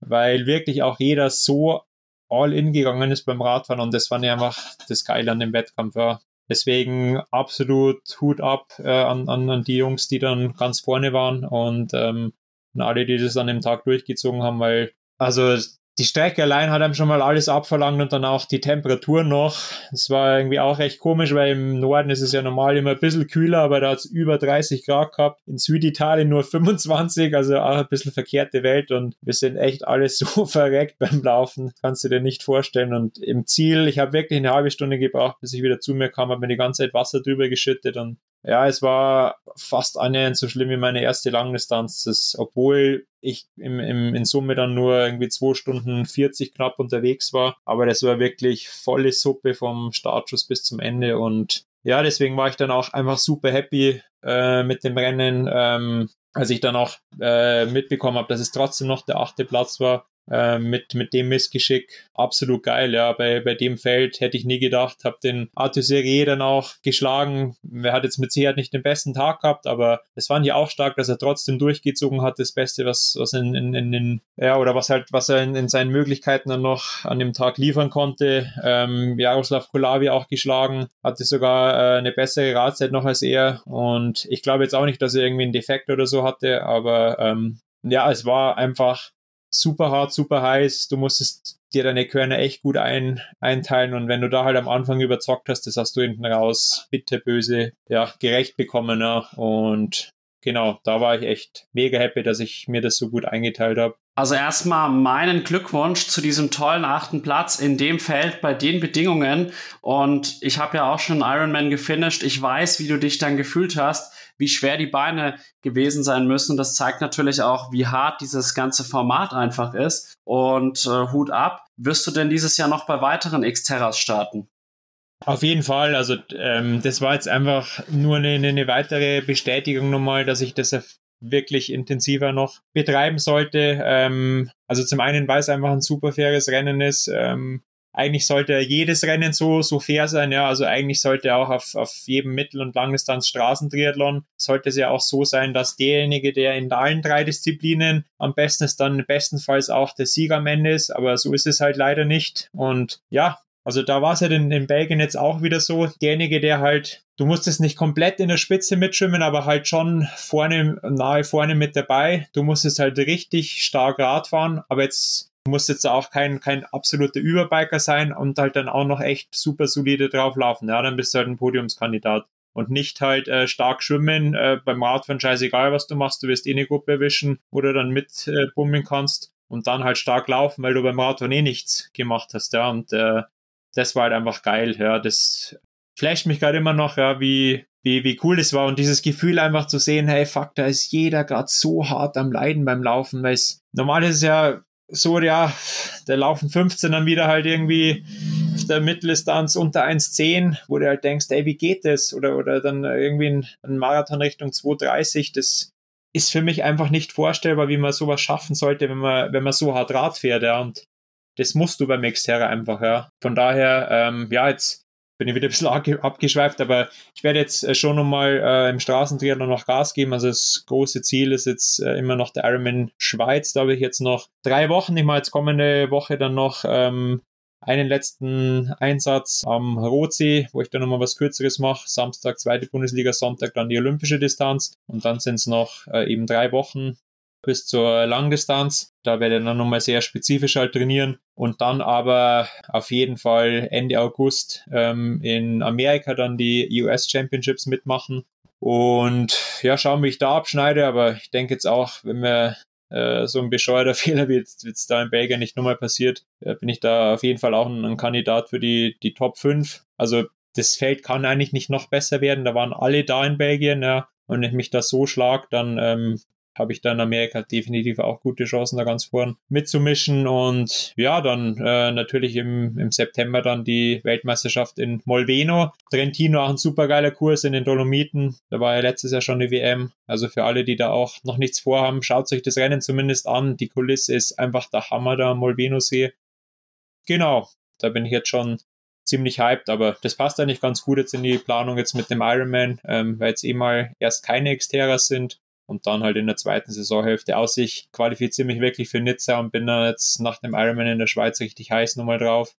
Speaker 2: weil wirklich auch jeder so all in gegangen ist beim Radfahren und das war ja einfach das Geile an dem Wettkampf. Ja. Deswegen absolut Hut ab äh, an, an, an die Jungs, die dann ganz vorne waren und ähm, alle, die das an dem Tag durchgezogen haben, weil also die Strecke allein hat einem schon mal alles abverlangt und dann auch die Temperatur noch. Das war irgendwie auch recht komisch, weil im Norden ist es ja normal immer ein bisschen kühler, aber da hat es über 30 Grad gehabt. In Süditalien nur 25, also auch ein bisschen verkehrte Welt und wir sind echt alles so verreckt beim Laufen. Kannst du dir nicht vorstellen. Und im Ziel, ich habe wirklich eine halbe Stunde gebraucht, bis ich wieder zu mir kam, habe mir die ganze Zeit Wasser drüber geschüttet und ja, es war fast annähernd so schlimm wie meine erste Langdistanz. Das, obwohl ich im, im, in Summe dann nur irgendwie zwei Stunden 40 knapp unterwegs war. Aber das war wirklich volle Suppe vom Startschuss bis zum Ende. Und ja, deswegen war ich dann auch einfach super happy äh, mit dem Rennen. Ähm, als ich dann auch äh, mitbekommen habe, dass es trotzdem noch der achte Platz war, äh, mit, mit dem Missgeschick absolut geil. Ja, bei, bei dem Feld hätte ich nie gedacht, habe den Arthur Serie dann auch geschlagen. Er hat jetzt mit Sicherheit nicht den besten Tag gehabt, aber es fand ja auch stark, dass er trotzdem durchgezogen hat. Das Beste, was, was in, in, in den, ja, oder was halt, was er in, in seinen Möglichkeiten dann noch an dem Tag liefern konnte. Ähm, Jaroslav Kulavi auch geschlagen, hatte sogar äh, eine bessere Radzeit noch als er. Und ich glaube jetzt auch nicht, dass er irgendwie einen Defekt oder so hatte, aber ähm, ja, es war einfach super hart, super heiß. Du musstest dir deine Körner echt gut ein, einteilen und wenn du da halt am Anfang überzockt hast, das hast du hinten raus bitterböse, ja, gerecht bekommen. Ja. Und genau, da war ich echt mega happy, dass ich mir das so gut eingeteilt habe.
Speaker 1: Also erstmal meinen Glückwunsch zu diesem tollen achten Platz in dem Feld bei den Bedingungen. Und ich habe ja auch schon Ironman gefinisht. Ich weiß, wie du dich dann gefühlt hast wie schwer die Beine gewesen sein müssen. Das zeigt natürlich auch, wie hart dieses ganze Format einfach ist. Und äh, Hut ab. Wirst du denn dieses Jahr noch bei weiteren Xterras starten?
Speaker 2: Auf jeden Fall. Also ähm, das war jetzt einfach nur eine, eine weitere Bestätigung nochmal, dass ich das wirklich intensiver noch betreiben sollte. Ähm, also zum einen, weil es einfach ein super faires Rennen ist. Ähm, eigentlich sollte jedes Rennen so, so fair sein, ja. Also eigentlich sollte auch auf, auf jedem Mittel- und Langdistanz Straßentriathlon sollte es ja auch so sein, dass derjenige, der in allen drei Disziplinen am besten ist, dann bestenfalls auch der Sieger am Ende ist. Aber so ist es halt leider nicht. Und ja, also da war es ja in, in Belgien jetzt auch wieder so, derjenige, der halt, du musstest nicht komplett in der Spitze mitschwimmen, aber halt schon vorne, nahe vorne mit dabei. Du musstest halt richtig stark Rad fahren, aber jetzt Du musst jetzt auch kein, kein absoluter Überbiker sein und halt dann auch noch echt super solide drauflaufen. Ja, dann bist du halt ein Podiumskandidat. Und nicht halt äh, stark schwimmen, äh, beim Radfahren scheißegal, was du machst, du wirst eh eine Gruppe erwischen, wo du dann mit äh, bummeln kannst und dann halt stark laufen, weil du beim Radfahren eh nichts gemacht hast, ja. Und äh, das war halt einfach geil, ja. Das flasht mich gerade immer noch, ja, wie, wie, wie cool das war und dieses Gefühl einfach zu sehen, hey, fuck, da ist jeder gerade so hart am Leiden beim Laufen, weil es normal ist ja, so, ja, da laufen 15 dann wieder halt irgendwie auf der Mitteldistanz unter 1,10, wo du halt denkst, ey, wie geht das? Oder, oder dann irgendwie ein, Marathon Richtung 2,30, das ist für mich einfach nicht vorstellbar, wie man sowas schaffen sollte, wenn man, wenn man so hart Rad fährt, ja, und das musst du beim Xterra einfach, ja. Von daher, ähm, ja, jetzt bin ich wieder ein bisschen abgeschweift, aber ich werde jetzt äh, schon nochmal äh, im Straßentriathlon noch Gas geben. Also das große Ziel ist jetzt äh, immer noch der Ironman Schweiz. Da habe ich jetzt noch drei Wochen. Ich mache jetzt kommende Woche dann noch ähm, einen letzten Einsatz am Rotsee, wo ich dann nochmal was Kürzeres mache. Samstag zweite Bundesliga, Sonntag dann die olympische Distanz und dann sind es noch äh, eben drei Wochen bis zur Langdistanz. Da werde ich dann nochmal sehr spezifisch halt trainieren und dann aber auf jeden Fall Ende August ähm, in Amerika dann die US Championships mitmachen. Und ja, schauen, wie ich da abschneide, aber ich denke jetzt auch, wenn mir äh, so ein bescheuerter Fehler wie jetzt, jetzt da in Belgien nicht nochmal passiert, äh, bin ich da auf jeden Fall auch ein, ein Kandidat für die, die Top 5. Also das Feld kann eigentlich nicht noch besser werden. Da waren alle da in Belgien, ja. Und wenn ich mich da so schlag, dann ähm, habe ich da in Amerika definitiv auch gute Chancen, da ganz vorn mitzumischen. Und ja, dann äh, natürlich im, im September dann die Weltmeisterschaft in Molveno. Trentino auch ein supergeiler Kurs in den Dolomiten. Da war ja letztes Jahr schon die WM. Also für alle, die da auch noch nichts vorhaben, schaut euch das Rennen zumindest an. Die Kulisse ist einfach der Hammer da am Molveno-See. Genau, da bin ich jetzt schon ziemlich hyped, aber das passt eigentlich ganz gut jetzt in die Planung jetzt mit dem Ironman, ähm, weil jetzt eh mal erst keine Xteras sind und dann halt in der zweiten Saisonhälfte aus. Ich qualifiziere mich wirklich für Nizza und bin dann jetzt nach dem Ironman in der Schweiz richtig heiß nochmal drauf.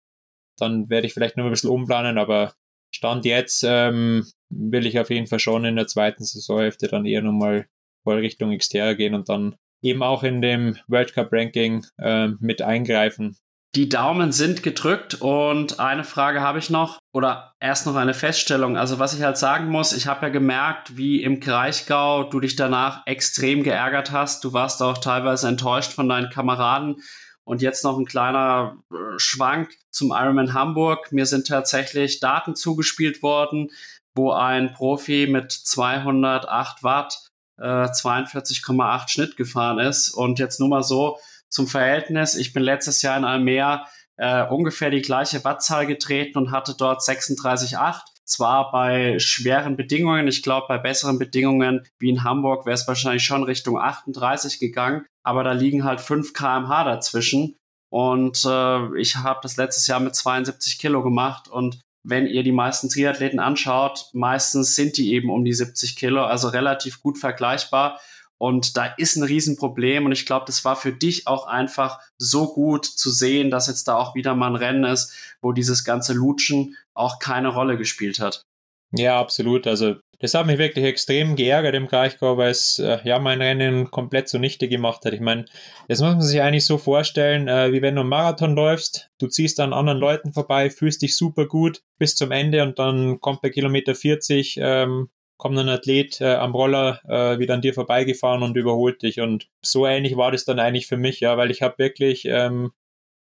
Speaker 2: Dann werde ich vielleicht noch ein bisschen umplanen, aber Stand jetzt ähm, will ich auf jeden Fall schon in der zweiten Saisonhälfte dann eher nochmal voll Richtung Xterra gehen und dann eben auch in dem World Cup Ranking äh, mit eingreifen.
Speaker 1: Die Daumen sind gedrückt und eine Frage habe ich noch oder erst noch eine Feststellung. Also was ich halt sagen muss, ich habe ja gemerkt, wie im Kraichgau du dich danach extrem geärgert hast. Du warst auch teilweise enttäuscht von deinen Kameraden. Und jetzt noch ein kleiner äh, Schwank zum Ironman Hamburg. Mir sind tatsächlich Daten zugespielt worden, wo ein Profi mit 208 Watt äh, 42,8 Schnitt gefahren ist. Und jetzt nur mal so, zum Verhältnis, ich bin letztes Jahr in Almere äh, ungefähr die gleiche Wattzahl getreten und hatte dort 36,8. Zwar bei schweren Bedingungen, ich glaube bei besseren Bedingungen wie in Hamburg wäre es wahrscheinlich schon Richtung 38 gegangen, aber da liegen halt 5 kmh dazwischen. Und äh, ich habe das letztes Jahr mit 72 Kilo gemacht und wenn ihr die meisten Triathleten anschaut, meistens sind die eben um die 70 Kilo, also relativ gut vergleichbar. Und da ist ein Riesenproblem. Und ich glaube, das war für dich auch einfach so gut zu sehen, dass jetzt da auch wieder mal ein Rennen ist, wo dieses ganze Lutschen auch keine Rolle gespielt hat.
Speaker 2: Ja, absolut. Also das hat mich wirklich extrem geärgert im Kraichgau, weil es äh, ja mein Rennen komplett zunichte gemacht hat. Ich meine, das muss man sich eigentlich so vorstellen, äh, wie wenn du einen Marathon läufst, du ziehst an anderen Leuten vorbei, fühlst dich super gut bis zum Ende und dann kommt bei Kilometer 40 ähm, kommt ein Athlet äh, am Roller äh, wieder an dir vorbeigefahren und überholt dich. Und so ähnlich war das dann eigentlich für mich, ja, weil ich habe wirklich ähm,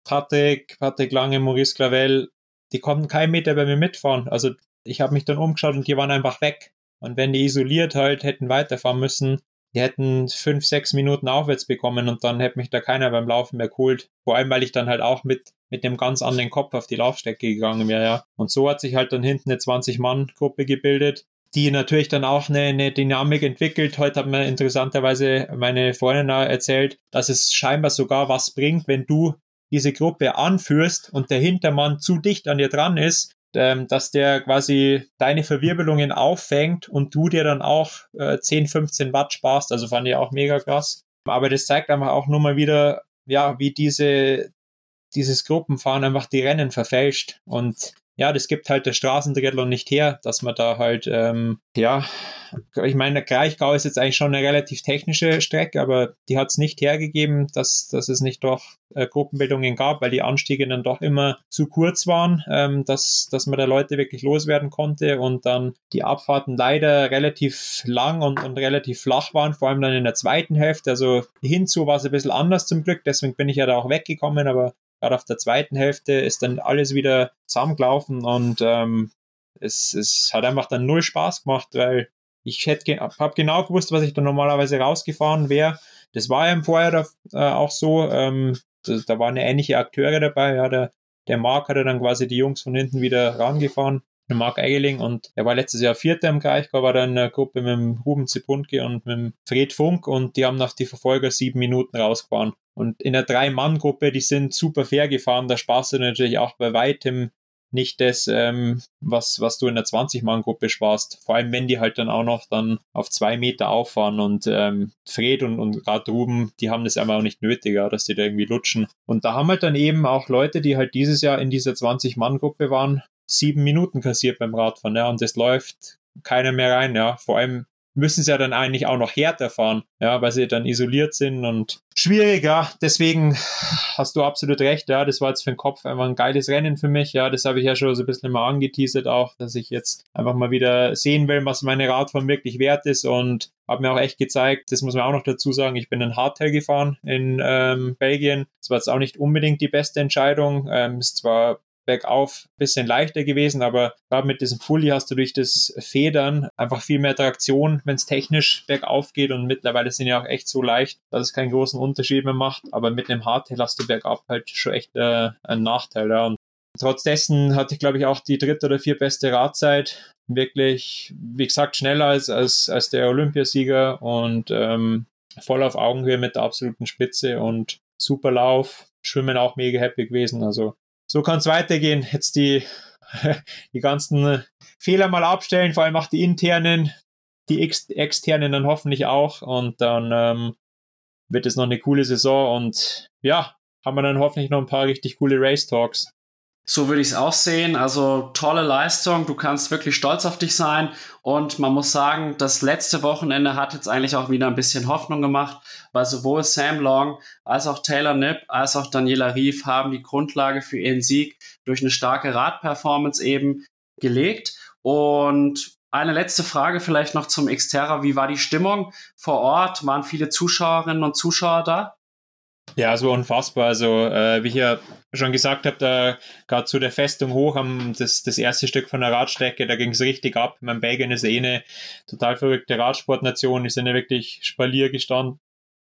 Speaker 2: Patrick, Patrick Lange, Maurice Clavel, die konnten keinen Meter bei mir mitfahren. Also ich habe mich dann umgeschaut und die waren einfach weg. Und wenn die isoliert halt hätten weiterfahren müssen, die hätten fünf, sechs Minuten aufwärts bekommen und dann hätte mich da keiner beim Laufen mehr geholt. Vor allem, weil ich dann halt auch mit, mit dem ganz anderen Kopf auf die Laufstrecke gegangen wäre, ja. Und so hat sich halt dann hinten eine 20-Mann-Gruppe gebildet die natürlich dann auch eine, eine Dynamik entwickelt. Heute hat mir interessanterweise meine Freundin erzählt, dass es scheinbar sogar was bringt, wenn du diese Gruppe anführst und der Hintermann zu dicht an dir dran ist, ähm, dass der quasi deine Verwirbelungen auffängt und du dir dann auch äh, 10, 15 Watt sparst. Also fand ich auch mega krass. Aber das zeigt einfach auch nur mal wieder, ja, wie diese, dieses Gruppenfahren einfach die Rennen verfälscht. Und ja, das gibt halt der Straßentriathlon nicht her, dass man da halt, ähm, ja, ich meine, der Kraichgau ist jetzt eigentlich schon eine relativ technische Strecke, aber die hat es nicht hergegeben, dass, dass es nicht doch äh, Gruppenbildungen gab, weil die Anstiege dann doch immer zu kurz waren, ähm, dass, dass man da Leute wirklich loswerden konnte und dann die Abfahrten leider relativ lang und, und relativ flach waren, vor allem dann in der zweiten Hälfte. Also hinzu war es ein bisschen anders zum Glück, deswegen bin ich ja da auch weggekommen, aber Gerade auf der zweiten Hälfte ist dann alles wieder zusammengelaufen und ähm, es, es hat einfach dann null Spaß gemacht, weil ich hätte habe genau gewusst, was ich da normalerweise rausgefahren wäre. Das war ja im Vorjahr da, äh, auch so. Ähm, da, da waren ähnliche Akteure dabei. Ja, der, der Marc hatte dann quasi die Jungs von hinten wieder rangefahren der Marc Eigeling und er war letztes Jahr Vierter im Kraichgau, war dann in der Gruppe mit dem Ruben Zipunke und mit dem Fred Funk und die haben nach die Verfolger sieben Minuten rausgefahren. Und in der Drei-Mann-Gruppe, die sind super fair gefahren, da sparst du natürlich auch bei weitem nicht das, ähm, was, was du in der 20-Mann-Gruppe sparst. Vor allem, wenn die halt dann auch noch dann auf zwei Meter auffahren und ähm, Fred und, und gerade Ruben, die haben das einfach auch nicht nötig, dass die da irgendwie lutschen. Und da haben halt dann eben auch Leute, die halt dieses Jahr in dieser 20-Mann-Gruppe waren, sieben Minuten kassiert beim Radfahren, ja, und das läuft keiner mehr rein, ja. Vor allem müssen sie ja dann eigentlich auch noch härter fahren, ja, weil sie dann isoliert sind und schwierig, ja. Deswegen hast du absolut recht, ja. Das war jetzt für den Kopf einfach ein geiles Rennen für mich, ja. Das habe ich ja schon so ein bisschen mal angeteasert auch, dass ich jetzt einfach mal wieder sehen will, was meine Radfahren wirklich wert ist und habe mir auch echt gezeigt, das muss man auch noch dazu sagen, ich bin ein Hardtail gefahren in ähm, Belgien. Das war jetzt auch nicht unbedingt die beste Entscheidung. Ähm, ist zwar bergauf ein bisschen leichter gewesen, aber gerade mit diesem Fully hast du durch das Federn einfach viel mehr Traktion, wenn es technisch bergauf geht und mittlerweile sind ja auch echt so leicht, dass es keinen großen Unterschied mehr macht, aber mit einem Hardtail hast du bergab halt schon echt äh, einen Nachteil, ja. Und trotz dessen hatte ich, glaube ich, auch die dritte oder vier beste Radzeit. Wirklich, wie gesagt, schneller als, als, als der Olympiasieger und ähm, voll auf Augenhöhe mit der absoluten Spitze und super Lauf. Schwimmen auch mega happy gewesen. Also so kann es weitergehen. Jetzt die, die ganzen Fehler mal abstellen, vor allem auch die internen, die ex externen dann hoffentlich auch. Und dann ähm, wird es noch eine coole Saison und ja, haben wir dann hoffentlich noch ein paar richtig coole Race Talks.
Speaker 1: So würde ich es auch sehen. Also tolle Leistung. Du kannst wirklich stolz auf dich sein. Und man muss sagen, das letzte Wochenende hat jetzt eigentlich auch wieder ein bisschen Hoffnung gemacht, weil sowohl Sam Long als auch Taylor Nipp als auch Daniela Rief haben die Grundlage für ihren Sieg durch eine starke Radperformance eben gelegt. Und eine letzte Frage vielleicht noch zum Xterra. Wie war die Stimmung vor Ort? Waren viele Zuschauerinnen und Zuschauer da?
Speaker 2: Ja, es war unfassbar. Also, äh, wie ich ja schon gesagt habe, da gerade zu der Festung hoch am das, das erste Stück von der Radstrecke, da ging es richtig ab. Mein Belgien ist eh eine total verrückte Radsportnation, die sind ja wirklich Spalier gestanden.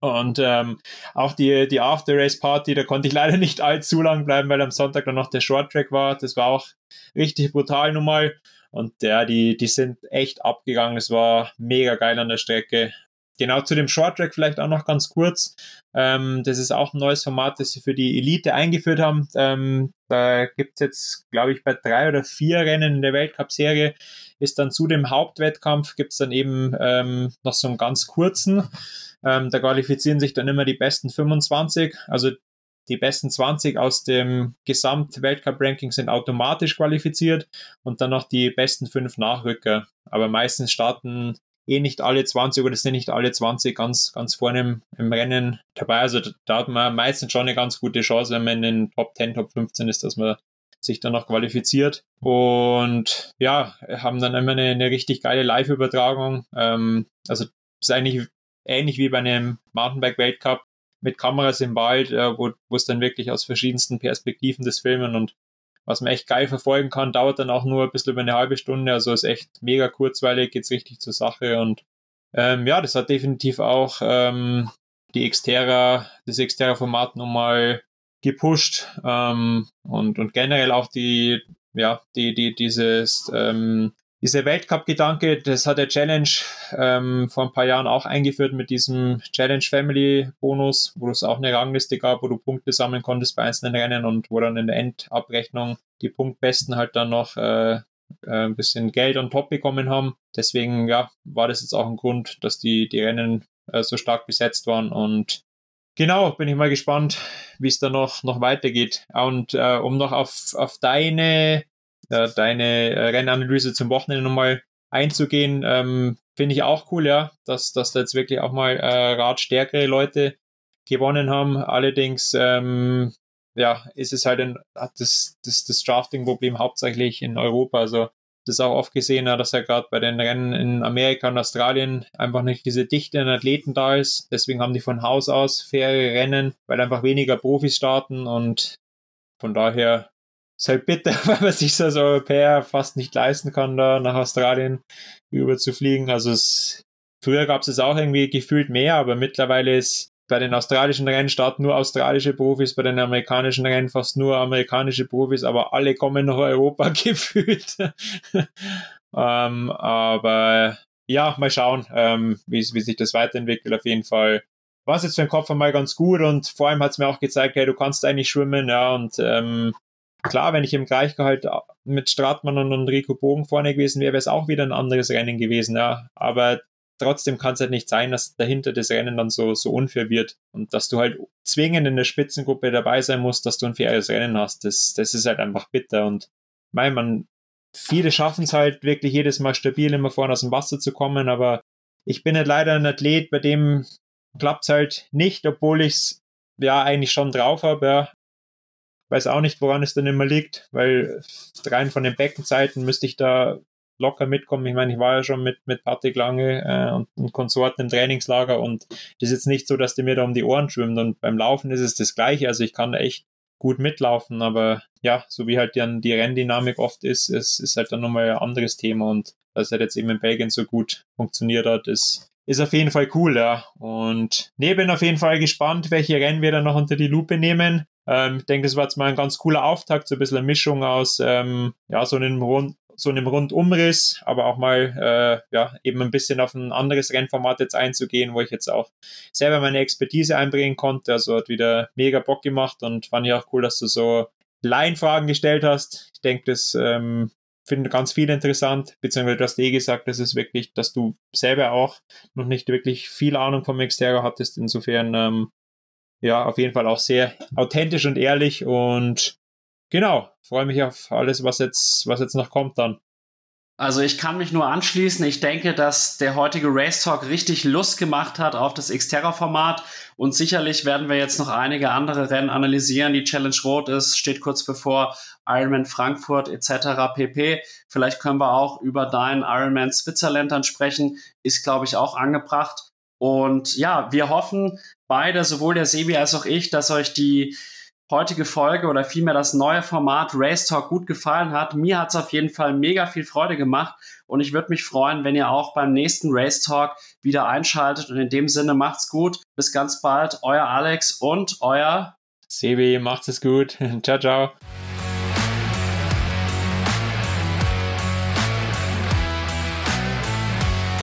Speaker 2: Und ähm, auch die, die After-Race-Party, da konnte ich leider nicht allzu lang bleiben, weil am Sonntag dann noch der Short-Track war. Das war auch richtig brutal nun mal. Und ja, die, die sind echt abgegangen. Es war mega geil an der Strecke. Genau zu dem Short Track vielleicht auch noch ganz kurz. Ähm, das ist auch ein neues Format, das sie für die Elite eingeführt haben. Ähm, da gibt's jetzt, glaube ich, bei drei oder vier Rennen in der Weltcup-Serie ist dann zu dem Hauptwettkampf gibt's dann eben ähm, noch so einen ganz kurzen. Ähm, da qualifizieren sich dann immer die besten 25. Also die besten 20 aus dem Gesamt-Weltcup-Ranking sind automatisch qualifiziert und dann noch die besten fünf Nachrücker. Aber meistens starten eh nicht alle 20 oder sind nicht alle 20 ganz, ganz vorne im, im Rennen dabei. Also da hat man meistens schon eine ganz gute Chance, wenn man in den Top 10, Top 15 ist, dass man sich dann noch qualifiziert. Und ja, haben dann immer eine, eine richtig geile Live-Übertragung. Ähm, also ist eigentlich ähnlich wie bei einem Mountainbike-Weltcup mit Kameras im Wald, äh, wo es dann wirklich aus verschiedensten Perspektiven das Filmen und was man echt geil verfolgen kann, dauert dann auch nur ein bisschen über eine halbe Stunde, also ist echt mega kurzweilig, geht's richtig zur Sache. Und ähm, ja, das hat definitiv auch ähm, die Xterra, das Xterra-Format nochmal gepusht. Ähm, und, und generell auch die, ja, die, die, dieses ähm, dieser Weltcup-Gedanke, das hat der Challenge ähm, vor ein paar Jahren auch eingeführt mit diesem Challenge Family Bonus, wo es auch eine Rangliste gab, wo du Punkte sammeln konntest bei einzelnen Rennen und wo dann in der Endabrechnung die Punktbesten halt dann noch äh, äh, ein bisschen Geld on top bekommen haben. Deswegen ja, war das jetzt auch ein Grund, dass die, die Rennen äh, so stark besetzt waren und Genau, bin ich mal gespannt, wie es da noch, noch weitergeht. Und äh, um noch auf, auf deine äh, deine äh, Rennanalyse zum Wochenende nochmal einzugehen, ähm, finde ich auch cool, ja, dass, dass da jetzt wirklich auch mal äh, radstärkere Leute gewonnen haben. Allerdings, ähm, ja, ist es halt ein, hat das, das, das Drafting-Problem hauptsächlich in Europa. Also das ist auch oft gesehen, ja, dass ja gerade bei den Rennen in Amerika und Australien einfach nicht diese Dichte an Athleten da ist. Deswegen haben die von Haus aus faire Rennen, weil einfach weniger Profis starten und von daher ist halt bitter, weil man sich als Europäer fast nicht leisten kann, da nach Australien rüber zu fliegen. Also es, früher gab es es auch irgendwie gefühlt mehr, aber mittlerweile ist bei den australischen Rennen starten nur australische Profis, bei den amerikanischen Rennen fast nur amerikanische Profis, aber alle kommen nach Europa gefühlt. ähm, aber ja, mal schauen, ähm, wie, wie sich das weiterentwickelt. Auf jeden Fall war es jetzt für den Kopf einmal ganz gut und vor allem hat es mir auch gezeigt, hey, du kannst eigentlich schwimmen, ja, und ähm, klar, wenn ich im Gleichgehalt mit Stratmann und Rico Bogen vorne gewesen wäre, wäre es auch wieder ein anderes Rennen gewesen, ja. Aber trotzdem kann es halt nicht sein, dass dahinter das Rennen dann so, so unfair wird und dass du halt zwingend in der Spitzengruppe dabei sein musst, dass du ein faires Rennen hast. Das, das ist halt einfach bitter und mein, man, viele schaffen es halt wirklich jedes Mal stabil immer vorne aus dem Wasser zu kommen, aber ich bin halt leider ein Athlet, bei dem klappt es halt nicht, obwohl ich es ja eigentlich schon drauf habe. Ja. Weiß auch nicht, woran es dann immer liegt, weil rein von den Beckenzeiten müsste ich da locker mitkommen. Ich meine, ich war ja schon mit, mit Patrick Lange äh, und, und Konsorten im Trainingslager und das ist jetzt nicht so, dass die mir da um die Ohren schwimmt und beim Laufen ist es das Gleiche. Also ich kann echt gut mitlaufen, aber ja, so wie halt dann die Renndynamik oft ist, es ist halt dann nochmal ein anderes Thema und dass er jetzt eben in Belgien so gut funktioniert hat, ist, ist auf jeden Fall cool, ja. Und ne, bin auf jeden Fall gespannt, welche Rennen wir dann noch unter die Lupe nehmen. Ähm, ich denke, das war jetzt mal ein ganz cooler Auftakt, so ein bisschen eine Mischung aus ähm, ja, so einem Rund so einem Rundumriss, aber auch mal äh, ja eben ein bisschen auf ein anderes Rennformat jetzt einzugehen, wo ich jetzt auch selber meine Expertise einbringen konnte. Also hat wieder mega Bock gemacht und fand ich auch cool, dass du so Laienfragen gestellt hast. Ich denke, das ähm, finde ganz viel interessant, beziehungsweise du hast eh gesagt, das ist wirklich, dass du selber auch noch nicht wirklich viel Ahnung vom Exterior hattest. Insofern, ähm, ja, auf jeden Fall auch sehr authentisch und ehrlich und genau, freue mich auf alles, was jetzt, was jetzt noch kommt dann.
Speaker 1: Also ich kann mich nur anschließen. Ich denke, dass der heutige Race Talk richtig Lust gemacht hat auf das Xterra-Format und sicherlich werden wir jetzt noch einige andere Rennen analysieren. Die Challenge Rot ist, steht kurz bevor Ironman Frankfurt etc. pp. Vielleicht können wir auch über deinen Ironman Switzerland dann sprechen. Ist, glaube ich, auch angebracht. Und ja, wir hoffen beide, sowohl der Sebi als auch ich, dass euch die heutige Folge oder vielmehr das neue Format Race Talk gut gefallen hat. Mir hat es auf jeden Fall mega viel Freude gemacht und ich würde mich freuen, wenn ihr auch beim nächsten Race Talk wieder einschaltet. Und in dem Sinne macht's gut. Bis ganz bald. Euer Alex und euer
Speaker 2: Sebi, macht's es gut. ciao, ciao.